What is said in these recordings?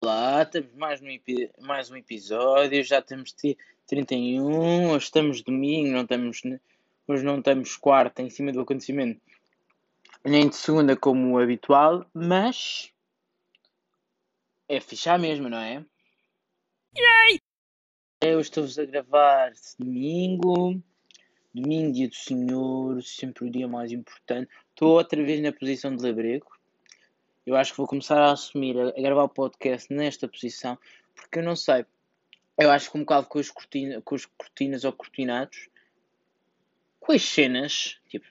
Olá, temos mais um, mais um episódio, já temos 31, hoje estamos domingo, não estamos, hoje não estamos quarta em cima do acontecimento, nem de segunda como o habitual, mas é fichar mesmo, não é? Yay! Eu estou-vos a gravar domingo, domingo, dia do Senhor, sempre o dia mais importante. Estou outra vez na posição de labrego eu acho que vou começar a assumir, a, a gravar o podcast nesta posição, porque eu não sei. Eu acho que um bocado com, cortina, com os cortinas ou cortinados, com as cenas, tipo,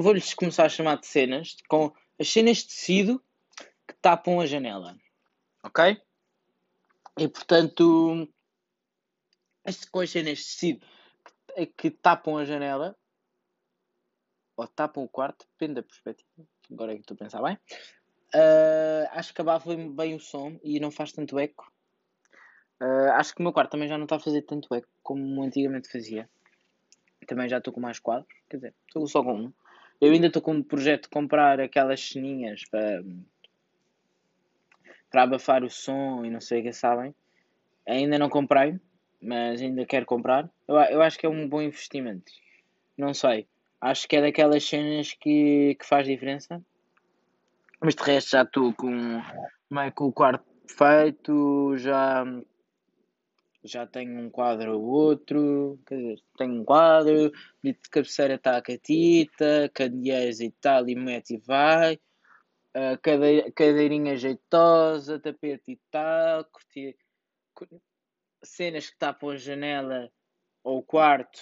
vou-lhes começar a chamar de cenas, com as cenas de tecido que tapam a janela. Ok? E portanto, com as cenas de tecido que, que tapam a janela, ou tapam o quarto, depende da perspectiva. Agora é que estou a pensar bem. Uh, acho que abafa bem o som e não faz tanto eco. Uh, acho que o meu quarto também já não está a fazer tanto eco como antigamente fazia. Também já estou com mais quadros, quer dizer, estou só com um. Eu ainda estou com um projeto de comprar aquelas ceninhas para, para abafar o som e não sei o que sabem. Ainda não comprei, mas ainda quero comprar. Eu, eu acho que é um bom investimento. Não sei. Acho que é daquelas cenas que, que faz diferença. Mas de resto já estou com com o quarto feito, já, já tenho um quadro ou outro, quer dizer, tenho um quadro, de cabeceira está a catita, candeeiros e tal, e mete e vai, uh, cade, cadeirinha jeitosa, tapete e tal, cenas que tapam a janela ou o quarto,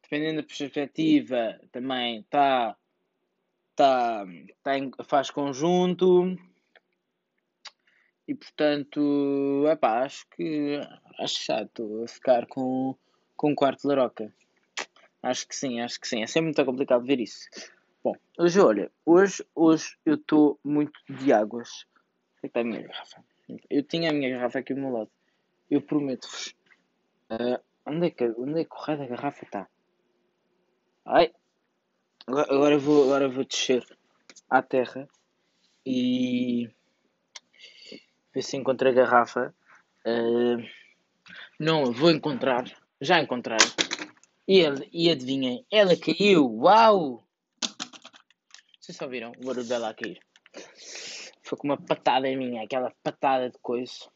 dependendo da perspectiva, também está tá, tá em, faz conjunto e portanto epá, acho que acho chato ficar com, com um quarto de laroca. Acho que sim, acho que sim. É sempre muito complicado ver isso. Bom, hoje olha, hoje, hoje eu estou muito de águas. Onde é está a minha garrafa? Eu tinha a minha garrafa aqui ao meu lado. Eu prometo-vos. Uh, onde, é que, onde é que o raio da garrafa está? Ai, Agora, vou, agora vou descer à terra e ver se encontro a garrafa. Uh, não, vou encontrar. Já encontrei. E, ele, e adivinhem, ela caiu. Uau! Vocês só viram o barulho dela a cair? Foi com uma patada em mim, aquela patada de coisa.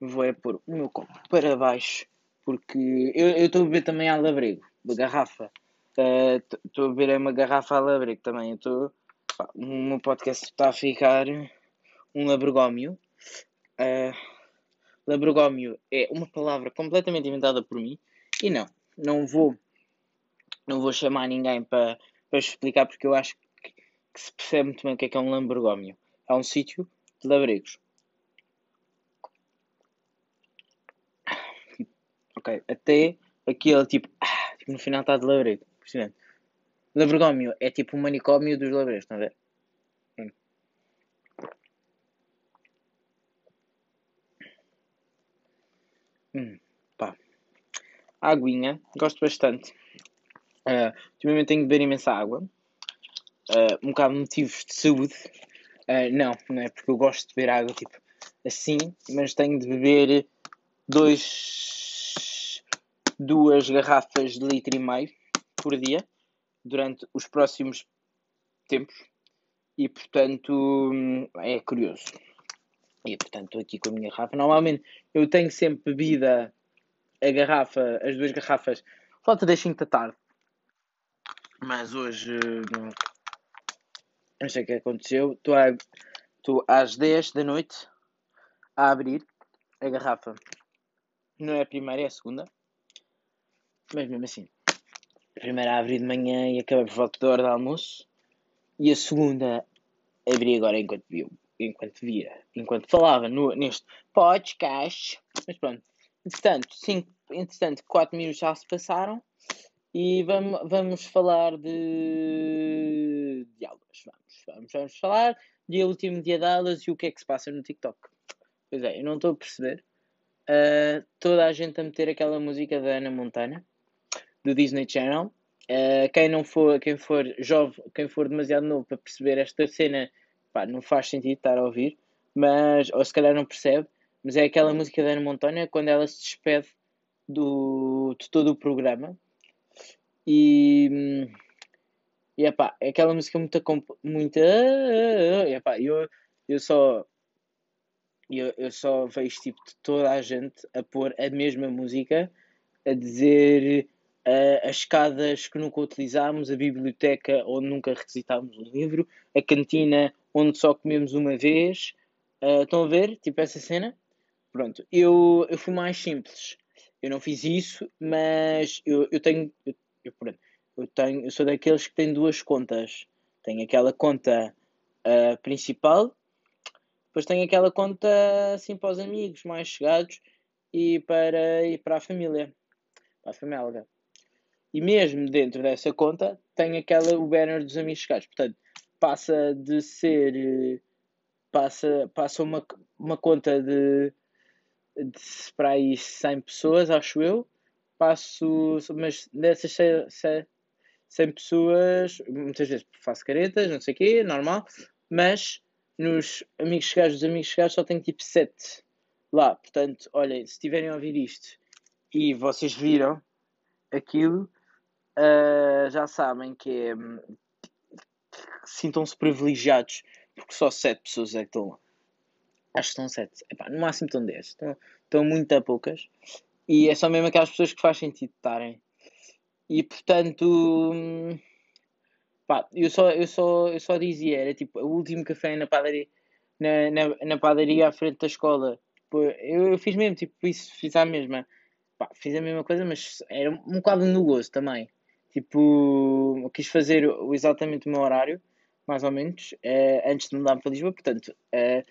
Vou é pôr o meu copo para baixo. Porque eu estou a beber também a labrego, de garrafa. Estou uh, a beber é uma garrafa a labrego também. Tô, o meu podcast está a ficar um labregómio. Uh, labregómio é uma palavra completamente inventada por mim. E não, não vou, não vou chamar ninguém para, explicar porque eu acho que, que se percebe muito bem o que é que é um labregómio. É um sítio de labregos. Ok, até aquele tipo, ah, no final está de labrego. Impressionante. Labrogómio é tipo um manicômio dos labregos, estão a ver? Hum. Hum, pá. Aguinha, gosto bastante. Uh, ultimamente tenho de beber imensa água. Uh, um bocado de motivos de saúde. Uh, não, não é porque eu gosto de beber água tipo assim, mas tenho de beber dois, duas garrafas de litro e meio por dia durante os próximos tempos e portanto é curioso. E portanto aqui com a minha garrafa. Normalmente eu tenho sempre bebida a garrafa, as duas garrafas, falta das 5 da tarde. Mas hoje não sei o que aconteceu. Estou, a, estou às 10 da noite a abrir a garrafa. Não é a primeira, é a segunda. Mas mesmo assim, primeira abri de manhã e acabei por volta da hora do almoço. E a segunda abri agora enquanto via, enquanto via, enquanto falava no, neste podcast. Mas pronto, entretanto, cinco, entretanto, 4 minutos já se passaram e vamos, vamos falar de, de aulas. Vamos, vamos, vamos falar de último dia de aulas e o que é que se passa no TikTok. Pois é, eu não estou a perceber. Uh, toda a gente a meter aquela música da Ana Montana do Disney Channel. Uh, quem não for, quem for jovem, quem for demasiado novo para perceber esta cena, pá, não faz sentido estar a ouvir. mas, ou se calhar não percebe, mas é aquela música da Ana Montoya quando ela se despede do, de todo o programa. E, e epá, é aquela música muito. muito epá, eu, eu só. Eu, eu só vejo tipo toda a gente a pôr a mesma música, a dizer uh, as escadas que nunca utilizámos, a biblioteca onde nunca requisitámos um livro, a cantina onde só comemos uma vez. Uh, estão a ver? Tipo essa cena? Pronto, eu, eu fui mais simples. Eu não fiz isso, mas eu, eu tenho. Eu, eu, eu, tenho, eu sou daqueles que têm duas contas. Tenho aquela conta uh, principal, depois tenho aquela conta assim para os amigos mais chegados e para, e para a família. Para a família. E mesmo dentro dessa conta tem aquela, o banner dos amigos chegados. Portanto, passa de ser. Passa, passa uma, uma conta de, de para aí 100 pessoas, acho eu. Passo. Mas dessas 100, 100 pessoas, muitas vezes faço caretas, não sei o quê, normal. Mas nos amigos chegados dos amigos chegados só tenho tipo 7 lá. Portanto, olhem, se tiverem a ouvir isto e vocês viram aquilo, uh, já sabem que é. Sintam-se privilegiados porque só 7 pessoas é que estão lá. Acho que estão 7. no máximo estão 10. Estão, estão muito a poucas. E é só mesmo aquelas pessoas que faz sentido estarem. E portanto. Pá, eu só, eu só, eu só dizia, era tipo o último café na padaria, na, na, na padaria à frente da escola. Eu, eu fiz mesmo, tipo, isso, fiz a mesma. Pá, fiz a mesma coisa, mas era um bocado no gozo também. Tipo, quis fazer exatamente o meu horário, mais ou menos, uh, antes de mudar para Lisboa. Portanto, uh,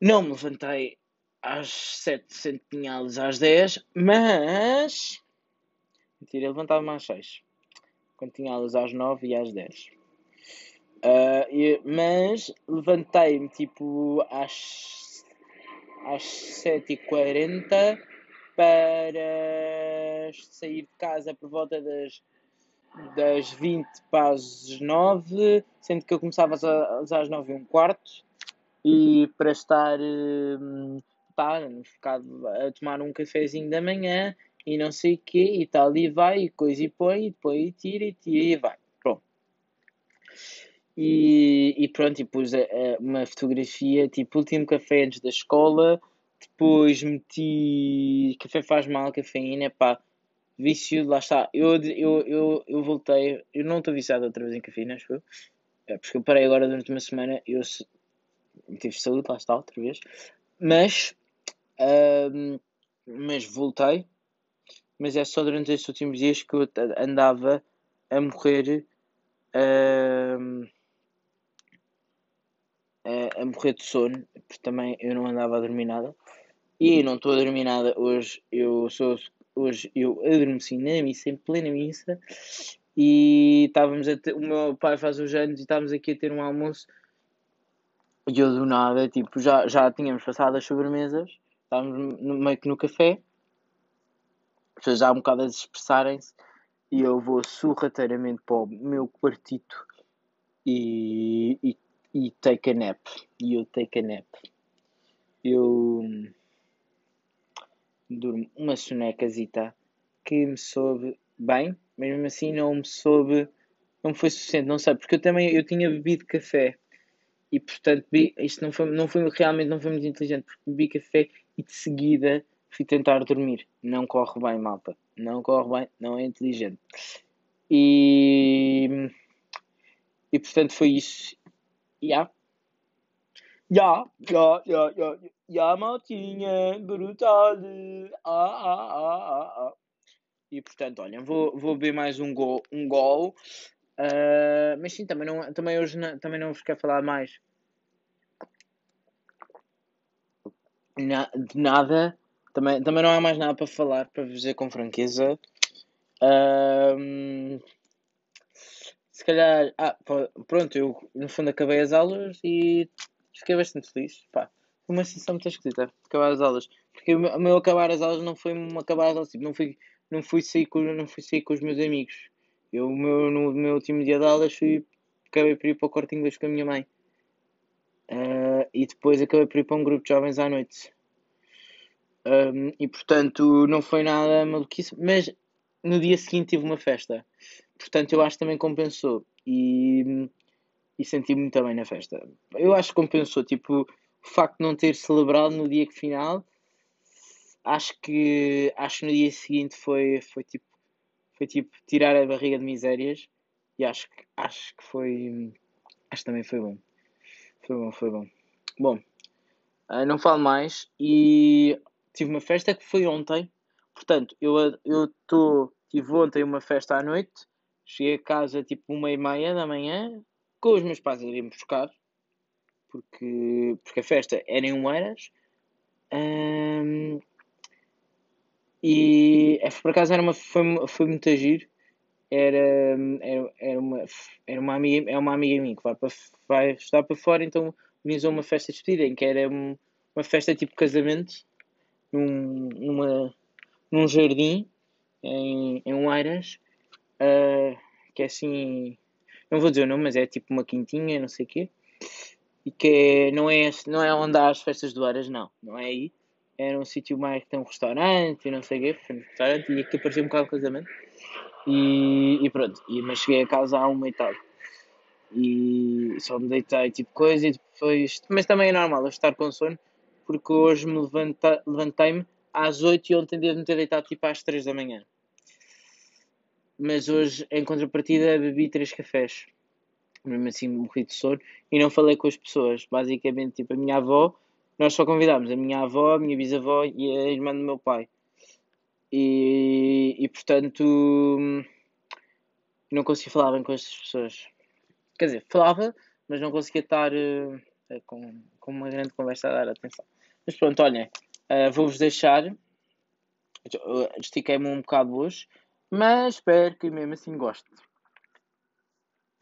não me levantei às 7 centinhas às 10, mas. Mentira, levantava-me às 6. Quando tinha aulas às 9 e às 10. Uh, e, mas levantei-me tipo às, às 7h40 para sair de casa por volta das, das 20 para as 9, sendo que eu começava às, às 9 e um quarto, e para estar hum, pá, a tomar um cafezinho da manhã e não sei o quê, e tal, e vai, e coisa e põe, e depois e tira, e tira, e vai. Pronto. E, e pronto, e pus a, a, uma fotografia, tipo, último café antes da escola, depois meti café faz mal, cafeína, pá, vício, lá está. Eu, eu, eu, eu voltei, eu não estou viciado outra vez em cafeína, acho eu. É porque eu parei agora durante uma semana, eu tive saúde, lá está, outra vez. Mas, um, mas voltei. Mas é só durante estes últimos dias que eu andava a morrer. Um, a, a morrer de sono, porque também eu não andava a dormir nada. E não estou a dormir nada hoje. Eu sou hoje eu adormeci na missa, em plena missa, e estávamos a ter, o meu pai faz os anos e estávamos aqui a ter um almoço e eu do nada, tipo, já, já tínhamos passado as sobremesas, estávamos no, meio que no café, as pessoas já um bocado a expressarem-se e eu vou sorrateiramente para o meu quartito e, e e take a nap. E eu take a nap. Eu durmo uma sonecazita que me soube bem, mesmo assim não me soube, não foi suficiente, não sei, porque eu também eu tinha bebido café e portanto isto não foi, não foi realmente não foi muito inteligente porque bebi café e de seguida fui tentar dormir. Não corre bem, malta. Não corre bem, não é inteligente. E, e portanto foi isso. Ja. Ja, ja, ja, ja, ja, Maltinha, brutal. Ah, ah, ah, ah, ah. E portanto, olha, vou, vou beber mais um gol. Um gol. Uh, mas sim, também, não, também hoje não, também não vos quero falar mais na, de nada. Também, também não há mais nada para falar, para dizer com franqueza. Uh, se calhar, ah, pronto, eu no fundo acabei as aulas e fiquei bastante feliz. Pá, foi uma sensação muito esquisita acabar as aulas. Porque o meu, acabar as aulas não foi um acabar as aulas, tipo, não fui, não fui, sair, com, não fui sair com os meus amigos. Eu, meu, no meu último dia de aulas, fui, acabei por ir para o corte inglês com a minha mãe. Uh, e depois acabei por ir para um grupo de jovens à noite. Um, e portanto não foi nada maluquice, mas no dia seguinte tive uma festa. Portanto eu acho que também compensou. E, e senti -me muito bem na festa. Eu acho que compensou. Tipo, o facto de não ter celebrado no dia final, acho que acho que no dia seguinte foi, foi tipo foi tipo tirar a barriga de misérias e acho que acho que foi acho que também foi bom. Foi bom, foi bom. Bom, uh, não falo mais e tive uma festa que foi ontem. Portanto, eu eu tô, tive ontem uma festa à noite. Cheguei a casa tipo uma e meia da manhã com os meus pais irem buscar porque, porque a festa era em Oeiras um, e é, por acaso era uma, foi, foi muito agir. Era, era, era, uma, era uma amiga, é uma amiga minha que vai, para, vai estar para fora, então organizou uma festa de despedida em que era uma festa tipo casamento num, numa, num jardim em, em Oeiras, uh, que é assim, não vou dizer o nome, mas é tipo uma quintinha, não sei o quê, e que não é, não é onde há as festas do Eiras, não, não é aí, era um sítio mais que tem um restaurante e não sei o quê, um restaurante e aqui parecia um bocado de casamento, e, e pronto, e, mas cheguei a casa à uma e tal. E só me deitei tipo coisa e depois. Mas também é normal eu estar com sono, porque hoje me levantei-me às 8 e ontem devo-me ter deitado tipo às 3 da manhã. Mas hoje, em contrapartida, bebi 3 cafés. Mesmo assim, morri de sono e não falei com as pessoas. Basicamente, tipo, a minha avó, nós só convidámos a minha avó, a minha bisavó e a irmã do meu pai. E, e portanto, não consegui falar bem com estas pessoas. Quer dizer, falava, mas não conseguia estar uh, com, com uma grande conversa a dar atenção. Mas pronto, olhem, uh, vou-vos deixar. Estiquei-me um bocado hoje, mas espero que mesmo assim gostem.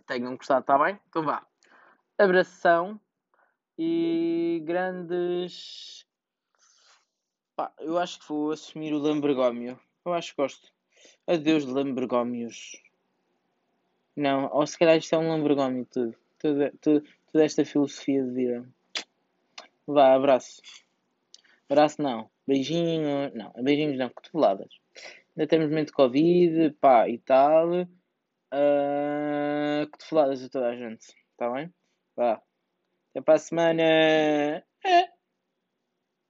Tenham gostado, está bem? Então vá. Abração e grandes. Pá, eu acho que vou assumir o Lambergómio. Eu acho que gosto. Adeus, Lambergómios. Não, ou se calhar isto é um Lambergómio tudo. Tudo, tudo. Toda esta filosofia de vida. Vá, abraço. Abraço não. Beijinho. Não, beijinhos não, cotoveladas. Ainda temos momento de Covid, pá, e tal. Uh, cotoveladas a toda a gente. Está bem? Vá. Até para a semana. É.